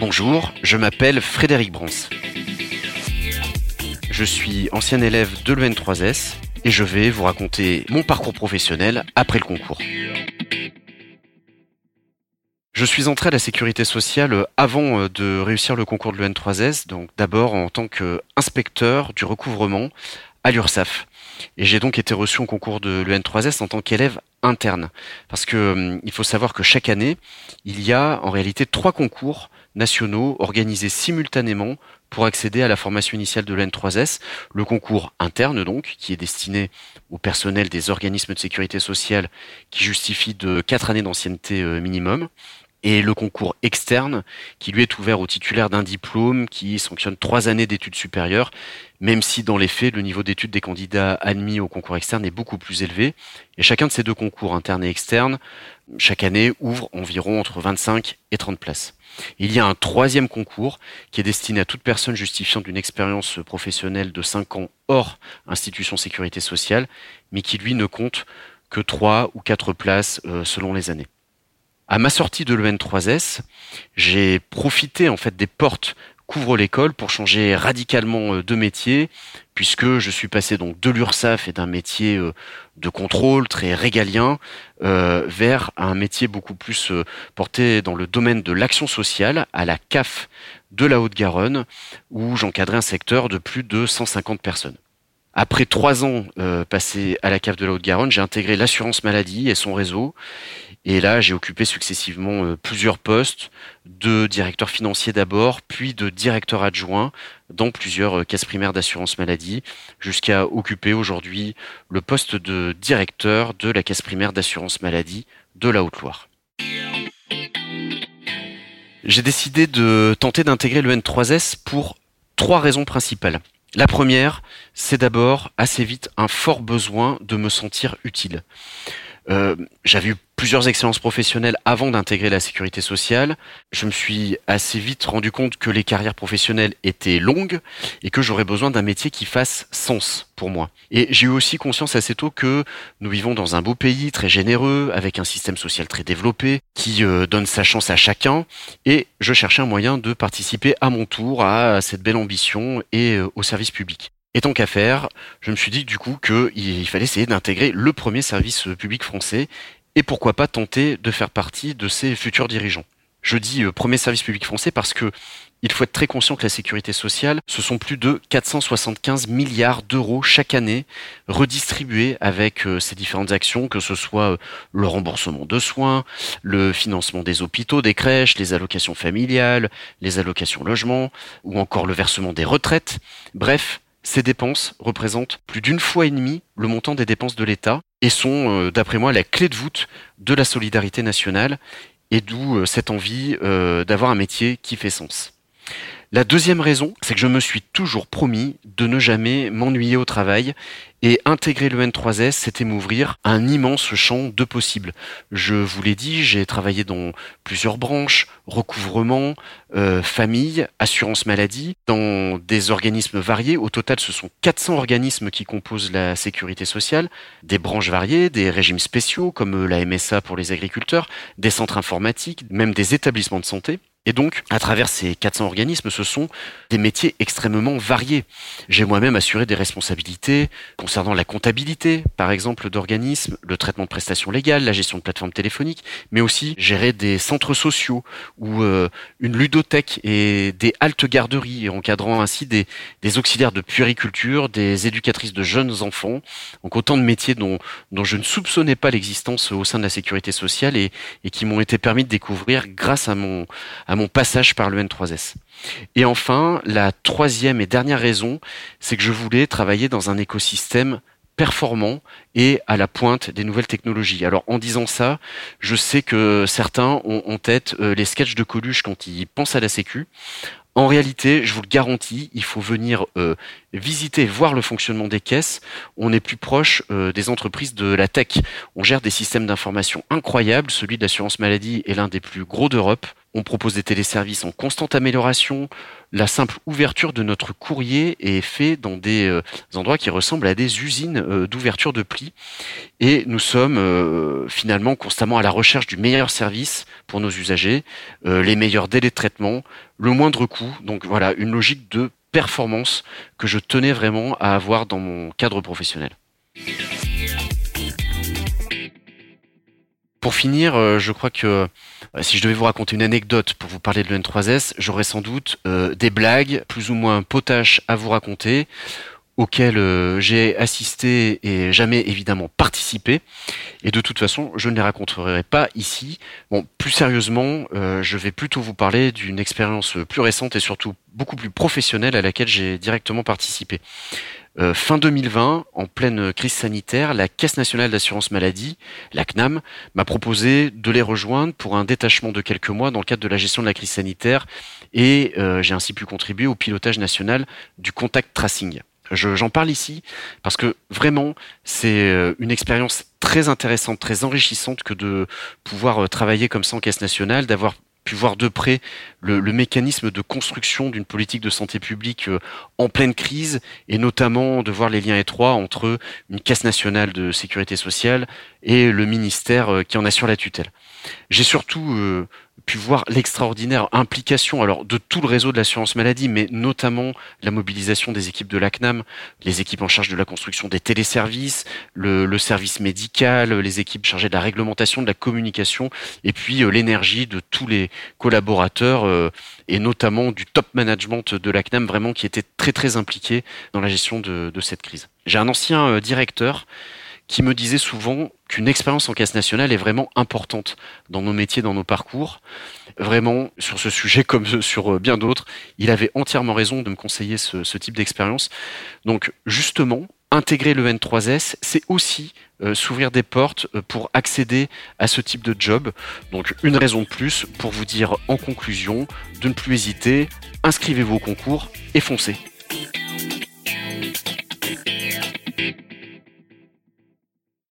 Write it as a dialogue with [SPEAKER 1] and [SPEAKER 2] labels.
[SPEAKER 1] Bonjour, je m'appelle Frédéric Brans. Je suis ancien élève de l'EN3S et je vais vous raconter mon parcours professionnel après le concours. Je suis entré à la sécurité sociale avant de réussir le concours de l'EN3S, donc d'abord en tant qu'inspecteur du recouvrement à l'URSSAF. Et j'ai donc été reçu au concours de l'EN3S en tant qu'élève interne. Parce que hum, il faut savoir que chaque année, il y a en réalité trois concours nationaux organisés simultanément pour accéder à la formation initiale de l'EN3S. Le concours interne donc, qui est destiné au personnel des organismes de sécurité sociale qui justifie de quatre années d'ancienneté euh, minimum et le concours externe qui lui est ouvert aux titulaires d'un diplôme qui sanctionne trois années d'études supérieures, même si dans les faits le niveau d'études des candidats admis au concours externe est beaucoup plus élevé. Et chacun de ces deux concours, interne et externe, chaque année ouvre environ entre 25 et 30 places. Il y a un troisième concours qui est destiné à toute personne justifiant d'une expérience professionnelle de 5 ans hors institution sécurité sociale, mais qui lui ne compte que 3 ou 4 places euh, selon les années. À ma sortie de l'EN3S, j'ai profité en fait des portes couvre l'école pour changer radicalement euh, de métier, puisque je suis passé donc de l'URSAF et d'un métier euh, de contrôle très régalien euh, vers un métier beaucoup plus porté dans le domaine de l'action sociale à la CAF de la Haute-Garonne, où j'encadrais un secteur de plus de 150 personnes. Après trois ans passés à la CAF de la Haute-Garonne, j'ai intégré l'assurance maladie et son réseau et là, j'ai occupé successivement euh, plusieurs postes, de directeur financier d'abord, puis de directeur adjoint dans plusieurs euh, caisses primaires d'assurance maladie, jusqu'à occuper aujourd'hui le poste de directeur de la caisse primaire d'assurance maladie de la Haute-Loire. J'ai décidé de tenter d'intégrer le N3S pour trois raisons principales. La première, c'est d'abord assez vite un fort besoin de me sentir utile. Euh, j'avais eu plusieurs expériences professionnelles avant d'intégrer la sécurité sociale. Je me suis assez vite rendu compte que les carrières professionnelles étaient longues et que j'aurais besoin d'un métier qui fasse sens pour moi. Et j'ai eu aussi conscience assez tôt que nous vivons dans un beau pays très généreux, avec un système social très développé, qui euh, donne sa chance à chacun. Et je cherchais un moyen de participer à mon tour à cette belle ambition et euh, au service public. Et tant qu'à faire, je me suis dit du coup qu'il fallait essayer d'intégrer le premier service public français et pourquoi pas tenter de faire partie de ses futurs dirigeants. Je dis euh, premier service public français parce que il faut être très conscient que la sécurité sociale, ce sont plus de 475 milliards d'euros chaque année redistribués avec euh, ces différentes actions, que ce soit euh, le remboursement de soins, le financement des hôpitaux, des crèches, les allocations familiales, les allocations logement, ou encore le versement des retraites. Bref, ces dépenses représentent plus d'une fois et demie le montant des dépenses de l'État et sont, euh, d'après moi, la clé de voûte de la solidarité nationale et d'où euh, cette envie euh, d'avoir un métier qui fait sens. La deuxième raison, c'est que je me suis toujours promis de ne jamais m'ennuyer au travail et intégrer le N3S, c'était m'ouvrir un immense champ de possibles. Je vous l'ai dit, j'ai travaillé dans plusieurs branches, recouvrement, euh, famille, assurance maladie, dans des organismes variés. Au total, ce sont 400 organismes qui composent la sécurité sociale, des branches variées, des régimes spéciaux comme la MSA pour les agriculteurs, des centres informatiques, même des établissements de santé. Et donc, à travers ces 400 organismes, ce sont des métiers extrêmement variés. J'ai moi-même assuré des responsabilités concernant la comptabilité, par exemple, d'organismes, le traitement de prestations légales, la gestion de plateformes téléphoniques, mais aussi gérer des centres sociaux ou euh, une ludothèque et des haltes garderies, encadrant ainsi des, auxiliaires de puériculture, des éducatrices de jeunes enfants. Donc autant de métiers dont, je ne soupçonnais pas l'existence au sein de la sécurité sociale et, qui m'ont été permis de découvrir grâce à mon mon passage par le N3S. Et enfin, la troisième et dernière raison, c'est que je voulais travailler dans un écosystème performant et à la pointe des nouvelles technologies. Alors en disant ça, je sais que certains ont en tête euh, les sketchs de Coluche quand ils pensent à la Sécu. En réalité, je vous le garantis, il faut venir euh, visiter, voir le fonctionnement des caisses, on est plus proche euh, des entreprises de la tech. On gère des systèmes d'information incroyables. Celui de l'assurance maladie est l'un des plus gros d'Europe. On propose des téléservices en constante amélioration. La simple ouverture de notre courrier est fait dans des euh, endroits qui ressemblent à des usines euh, d'ouverture de plis. Et nous sommes euh, finalement constamment à la recherche du meilleur service pour nos usagers, les meilleurs délais de traitement, le moindre coût. Donc voilà, une logique de performance que je tenais vraiment à avoir dans mon cadre professionnel. Pour finir, euh, je crois que euh, si je devais vous raconter une anecdote pour vous parler de l'N3S, j'aurais sans doute euh, des blagues plus ou moins potaches à vous raconter auxquelles j'ai assisté et jamais évidemment participé. Et de toute façon, je ne les raconterai pas ici. Bon, plus sérieusement, je vais plutôt vous parler d'une expérience plus récente et surtout beaucoup plus professionnelle à laquelle j'ai directement participé. Euh, fin 2020, en pleine crise sanitaire, la Caisse nationale d'assurance maladie, la CNAM, m'a proposé de les rejoindre pour un détachement de quelques mois dans le cadre de la gestion de la crise sanitaire et euh, j'ai ainsi pu contribuer au pilotage national du contact tracing. J'en parle ici parce que vraiment, c'est euh, une expérience très intéressante, très enrichissante que de pouvoir travailler comme ça en caisse nationale, d'avoir pu voir de près le, mécanisme de construction d'une politique de santé publique euh, en pleine crise et notamment de voir les liens étroits entre une caisse nationale de sécurité sociale et le ministère euh, qui en assure la tutelle. J'ai surtout euh, pu voir l'extraordinaire implication alors de tout le réseau de l'assurance maladie, mais notamment la mobilisation des équipes de l'ACNAM, les équipes en charge de la construction des téléservices, le, service médical, les équipes chargées de la réglementation, de la communication, et puis euh, l'énergie de tous les collaborateurs euh, et notamment du top management de l'ACNAM, vraiment qui était très très impliqué dans la gestion de, de cette crise. J'ai un ancien euh, directeur qui me disait souvent qu'une expérience en caisse nationale est vraiment importante dans nos métiers, dans nos parcours. Vraiment, sur ce sujet comme sur euh, bien d'autres, il avait entièrement raison de me conseiller ce, type d'expérience. Donc justement, intégrer le N3S, c'est aussi euh, s'ouvrir des portes euh, pour accéder à ce type de job. Donc une raison de plus pour vous dire en conclusion de ne plus hésiter, inscrivez-vous au concours et foncez.